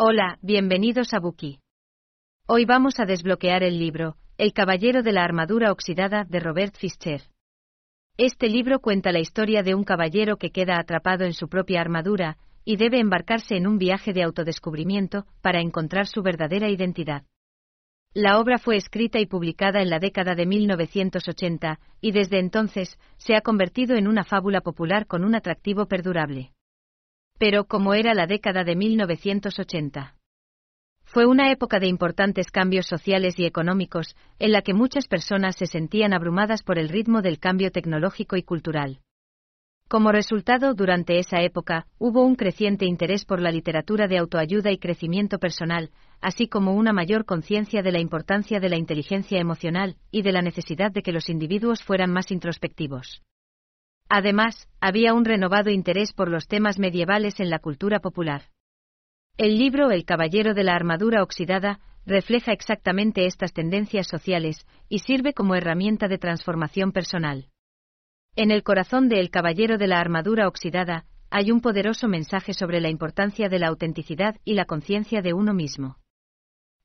Hola, bienvenidos a Buki. Hoy vamos a desbloquear el libro, El Caballero de la Armadura Oxidada de Robert Fischer. Este libro cuenta la historia de un caballero que queda atrapado en su propia armadura y debe embarcarse en un viaje de autodescubrimiento para encontrar su verdadera identidad. La obra fue escrita y publicada en la década de 1980, y desde entonces se ha convertido en una fábula popular con un atractivo perdurable. Pero ¿cómo era la década de 1980? Fue una época de importantes cambios sociales y económicos, en la que muchas personas se sentían abrumadas por el ritmo del cambio tecnológico y cultural. Como resultado, durante esa época, hubo un creciente interés por la literatura de autoayuda y crecimiento personal, así como una mayor conciencia de la importancia de la inteligencia emocional y de la necesidad de que los individuos fueran más introspectivos. Además, había un renovado interés por los temas medievales en la cultura popular. El libro El Caballero de la Armadura Oxidada refleja exactamente estas tendencias sociales y sirve como herramienta de transformación personal. En el corazón de El Caballero de la Armadura Oxidada, hay un poderoso mensaje sobre la importancia de la autenticidad y la conciencia de uno mismo.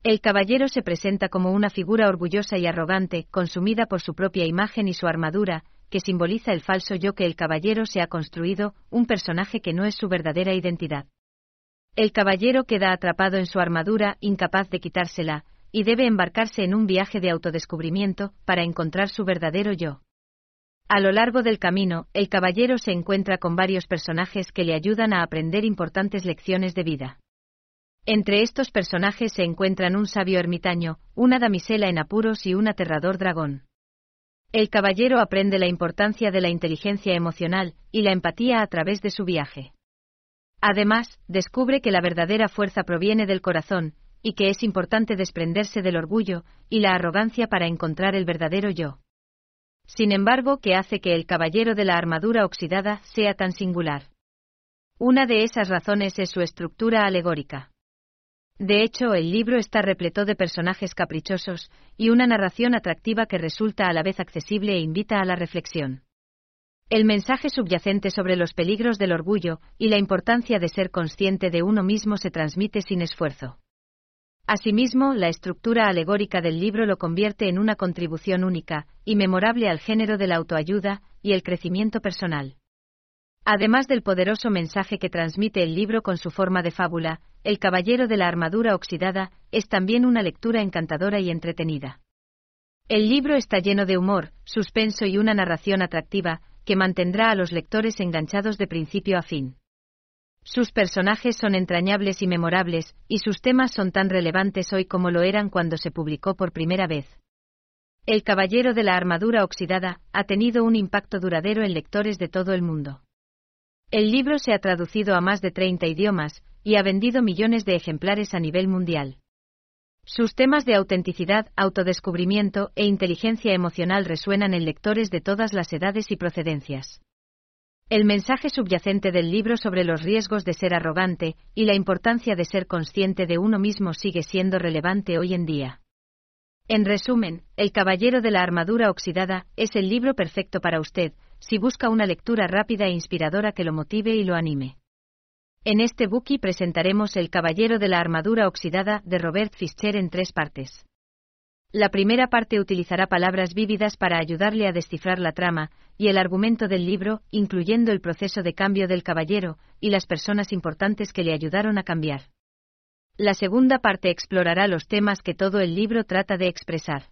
El caballero se presenta como una figura orgullosa y arrogante, consumida por su propia imagen y su armadura, que simboliza el falso yo que el caballero se ha construido, un personaje que no es su verdadera identidad. El caballero queda atrapado en su armadura, incapaz de quitársela, y debe embarcarse en un viaje de autodescubrimiento para encontrar su verdadero yo. A lo largo del camino, el caballero se encuentra con varios personajes que le ayudan a aprender importantes lecciones de vida. Entre estos personajes se encuentran un sabio ermitaño, una damisela en apuros y un aterrador dragón. El caballero aprende la importancia de la inteligencia emocional y la empatía a través de su viaje. Además, descubre que la verdadera fuerza proviene del corazón, y que es importante desprenderse del orgullo y la arrogancia para encontrar el verdadero yo. Sin embargo, ¿qué hace que el caballero de la armadura oxidada sea tan singular? Una de esas razones es su estructura alegórica. De hecho, el libro está repleto de personajes caprichosos y una narración atractiva que resulta a la vez accesible e invita a la reflexión. El mensaje subyacente sobre los peligros del orgullo y la importancia de ser consciente de uno mismo se transmite sin esfuerzo. Asimismo, la estructura alegórica del libro lo convierte en una contribución única y memorable al género de la autoayuda y el crecimiento personal. Además del poderoso mensaje que transmite el libro con su forma de fábula, El Caballero de la Armadura Oxidada es también una lectura encantadora y entretenida. El libro está lleno de humor, suspenso y una narración atractiva, que mantendrá a los lectores enganchados de principio a fin. Sus personajes son entrañables y memorables, y sus temas son tan relevantes hoy como lo eran cuando se publicó por primera vez. El Caballero de la Armadura Oxidada ha tenido un impacto duradero en lectores de todo el mundo. El libro se ha traducido a más de 30 idiomas y ha vendido millones de ejemplares a nivel mundial. Sus temas de autenticidad, autodescubrimiento e inteligencia emocional resuenan en lectores de todas las edades y procedencias. El mensaje subyacente del libro sobre los riesgos de ser arrogante y la importancia de ser consciente de uno mismo sigue siendo relevante hoy en día. En resumen, El Caballero de la Armadura Oxidada es el libro perfecto para usted, si busca una lectura rápida e inspiradora que lo motive y lo anime. En este bookie presentaremos El Caballero de la Armadura Oxidada de Robert Fischer en tres partes. La primera parte utilizará palabras vívidas para ayudarle a descifrar la trama y el argumento del libro, incluyendo el proceso de cambio del caballero y las personas importantes que le ayudaron a cambiar. La segunda parte explorará los temas que todo el libro trata de expresar.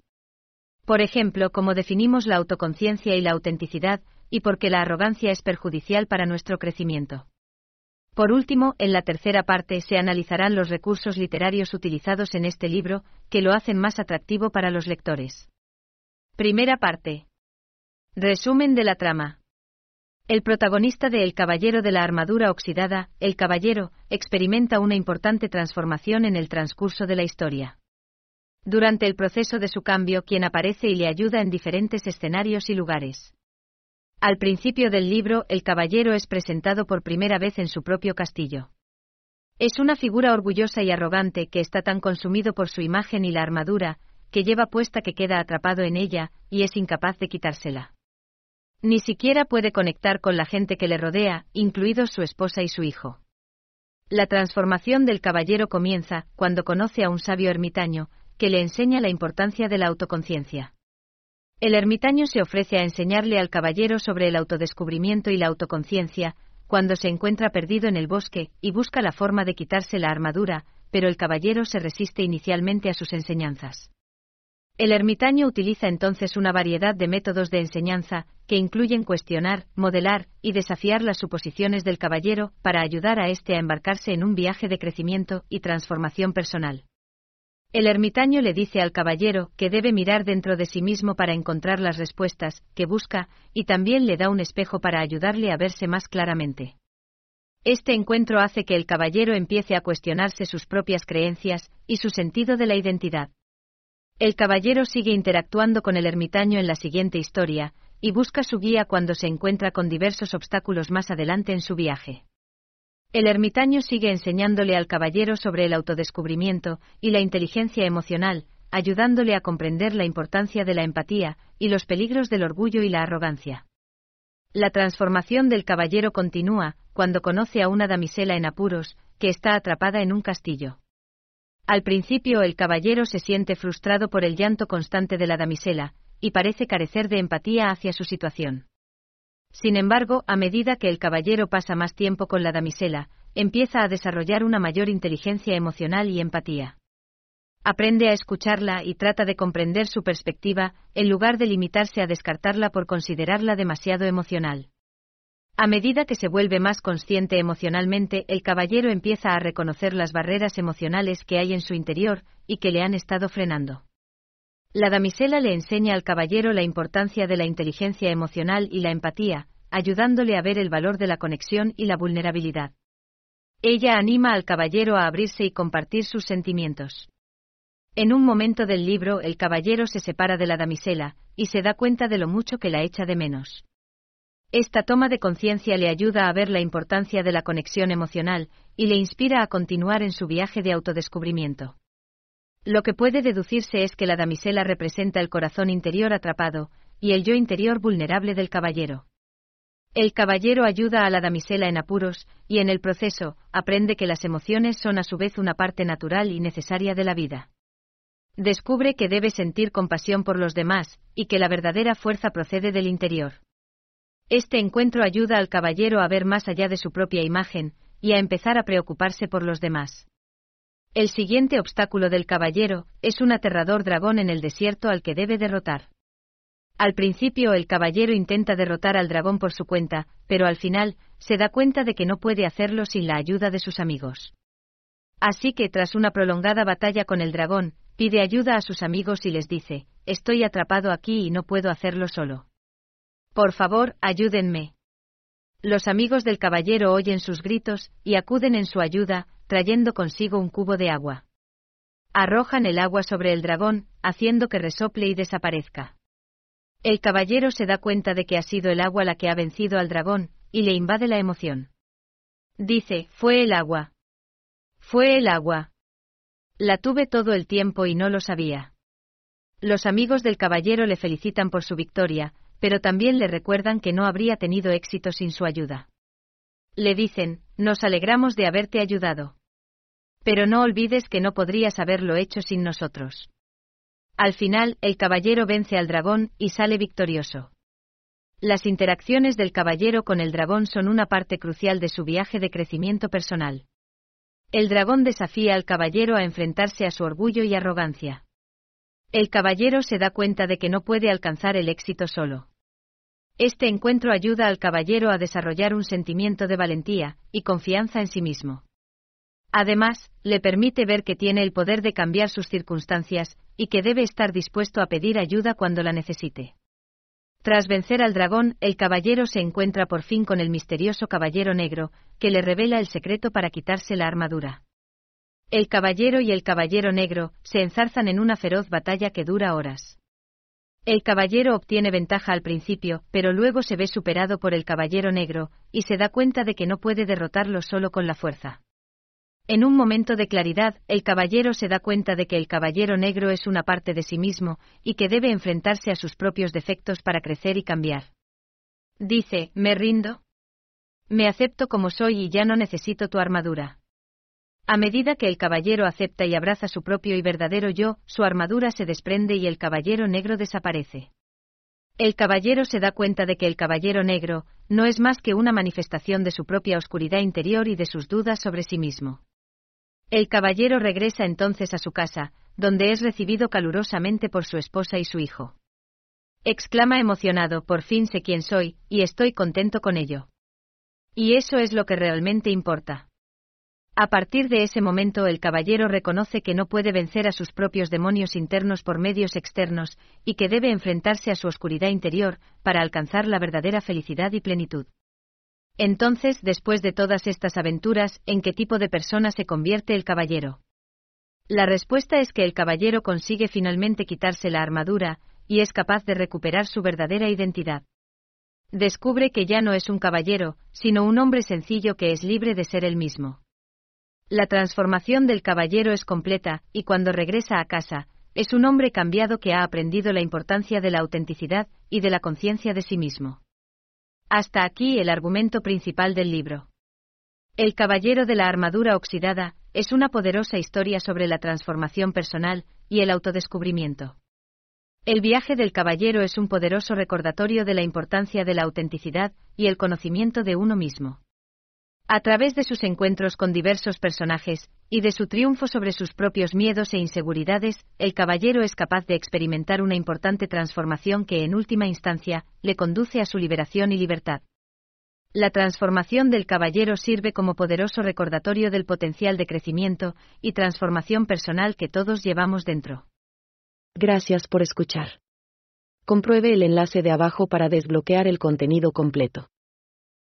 Por ejemplo, cómo definimos la autoconciencia y la autenticidad, y por qué la arrogancia es perjudicial para nuestro crecimiento. Por último, en la tercera parte se analizarán los recursos literarios utilizados en este libro, que lo hacen más atractivo para los lectores. Primera parte. Resumen de la trama. El protagonista de El Caballero de la Armadura Oxidada, el Caballero, experimenta una importante transformación en el transcurso de la historia. Durante el proceso de su cambio, quien aparece y le ayuda en diferentes escenarios y lugares. Al principio del libro, el caballero es presentado por primera vez en su propio castillo. Es una figura orgullosa y arrogante que está tan consumido por su imagen y la armadura, que lleva puesta que queda atrapado en ella, y es incapaz de quitársela. Ni siquiera puede conectar con la gente que le rodea, incluidos su esposa y su hijo. La transformación del caballero comienza cuando conoce a un sabio ermitaño, que le enseña la importancia de la autoconciencia. El ermitaño se ofrece a enseñarle al caballero sobre el autodescubrimiento y la autoconciencia, cuando se encuentra perdido en el bosque y busca la forma de quitarse la armadura, pero el caballero se resiste inicialmente a sus enseñanzas. El ermitaño utiliza entonces una variedad de métodos de enseñanza, que incluyen cuestionar, modelar y desafiar las suposiciones del caballero para ayudar a éste a embarcarse en un viaje de crecimiento y transformación personal. El ermitaño le dice al caballero que debe mirar dentro de sí mismo para encontrar las respuestas que busca, y también le da un espejo para ayudarle a verse más claramente. Este encuentro hace que el caballero empiece a cuestionarse sus propias creencias y su sentido de la identidad. El caballero sigue interactuando con el ermitaño en la siguiente historia, y busca su guía cuando se encuentra con diversos obstáculos más adelante en su viaje. El ermitaño sigue enseñándole al caballero sobre el autodescubrimiento y la inteligencia emocional, ayudándole a comprender la importancia de la empatía y los peligros del orgullo y la arrogancia. La transformación del caballero continúa cuando conoce a una damisela en apuros, que está atrapada en un castillo. Al principio el caballero se siente frustrado por el llanto constante de la damisela, y parece carecer de empatía hacia su situación. Sin embargo, a medida que el caballero pasa más tiempo con la damisela, empieza a desarrollar una mayor inteligencia emocional y empatía. Aprende a escucharla y trata de comprender su perspectiva, en lugar de limitarse a descartarla por considerarla demasiado emocional. A medida que se vuelve más consciente emocionalmente, el caballero empieza a reconocer las barreras emocionales que hay en su interior y que le han estado frenando. La damisela le enseña al caballero la importancia de la inteligencia emocional y la empatía, ayudándole a ver el valor de la conexión y la vulnerabilidad. Ella anima al caballero a abrirse y compartir sus sentimientos. En un momento del libro el caballero se separa de la damisela, y se da cuenta de lo mucho que la echa de menos. Esta toma de conciencia le ayuda a ver la importancia de la conexión emocional y le inspira a continuar en su viaje de autodescubrimiento. Lo que puede deducirse es que la damisela representa el corazón interior atrapado y el yo interior vulnerable del caballero. El caballero ayuda a la damisela en apuros, y en el proceso, aprende que las emociones son a su vez una parte natural y necesaria de la vida. Descubre que debe sentir compasión por los demás, y que la verdadera fuerza procede del interior. Este encuentro ayuda al caballero a ver más allá de su propia imagen, y a empezar a preocuparse por los demás. El siguiente obstáculo del caballero es un aterrador dragón en el desierto al que debe derrotar. Al principio el caballero intenta derrotar al dragón por su cuenta, pero al final, se da cuenta de que no puede hacerlo sin la ayuda de sus amigos. Así que tras una prolongada batalla con el dragón, pide ayuda a sus amigos y les dice, estoy atrapado aquí y no puedo hacerlo solo. Por favor, ayúdenme. Los amigos del caballero oyen sus gritos y acuden en su ayuda, trayendo consigo un cubo de agua. Arrojan el agua sobre el dragón, haciendo que resople y desaparezca. El caballero se da cuenta de que ha sido el agua la que ha vencido al dragón, y le invade la emoción. Dice, fue el agua. Fue el agua. La tuve todo el tiempo y no lo sabía. Los amigos del caballero le felicitan por su victoria, pero también le recuerdan que no habría tenido éxito sin su ayuda. Le dicen, nos alegramos de haberte ayudado. Pero no olvides que no podrías haberlo hecho sin nosotros. Al final, el caballero vence al dragón y sale victorioso. Las interacciones del caballero con el dragón son una parte crucial de su viaje de crecimiento personal. El dragón desafía al caballero a enfrentarse a su orgullo y arrogancia. El caballero se da cuenta de que no puede alcanzar el éxito solo. Este encuentro ayuda al caballero a desarrollar un sentimiento de valentía y confianza en sí mismo. Además, le permite ver que tiene el poder de cambiar sus circunstancias y que debe estar dispuesto a pedir ayuda cuando la necesite. Tras vencer al dragón, el caballero se encuentra por fin con el misterioso caballero negro, que le revela el secreto para quitarse la armadura. El caballero y el caballero negro se enzarzan en una feroz batalla que dura horas. El caballero obtiene ventaja al principio, pero luego se ve superado por el caballero negro, y se da cuenta de que no puede derrotarlo solo con la fuerza. En un momento de claridad, el caballero se da cuenta de que el caballero negro es una parte de sí mismo, y que debe enfrentarse a sus propios defectos para crecer y cambiar. Dice, ¿me rindo? Me acepto como soy y ya no necesito tu armadura. A medida que el caballero acepta y abraza su propio y verdadero yo, su armadura se desprende y el caballero negro desaparece. El caballero se da cuenta de que el caballero negro no es más que una manifestación de su propia oscuridad interior y de sus dudas sobre sí mismo. El caballero regresa entonces a su casa, donde es recibido calurosamente por su esposa y su hijo. Exclama emocionado, por fin sé quién soy, y estoy contento con ello. Y eso es lo que realmente importa. A partir de ese momento el caballero reconoce que no puede vencer a sus propios demonios internos por medios externos, y que debe enfrentarse a su oscuridad interior, para alcanzar la verdadera felicidad y plenitud. Entonces, después de todas estas aventuras, ¿en qué tipo de persona se convierte el caballero? La respuesta es que el caballero consigue finalmente quitarse la armadura, y es capaz de recuperar su verdadera identidad. Descubre que ya no es un caballero, sino un hombre sencillo que es libre de ser el mismo. La transformación del caballero es completa, y cuando regresa a casa, es un hombre cambiado que ha aprendido la importancia de la autenticidad y de la conciencia de sí mismo. Hasta aquí el argumento principal del libro. El Caballero de la Armadura Oxidada es una poderosa historia sobre la transformación personal y el autodescubrimiento. El viaje del caballero es un poderoso recordatorio de la importancia de la autenticidad y el conocimiento de uno mismo. A través de sus encuentros con diversos personajes, y de su triunfo sobre sus propios miedos e inseguridades, el caballero es capaz de experimentar una importante transformación que en última instancia le conduce a su liberación y libertad. La transformación del caballero sirve como poderoso recordatorio del potencial de crecimiento y transformación personal que todos llevamos dentro. Gracias por escuchar. Compruebe el enlace de abajo para desbloquear el contenido completo.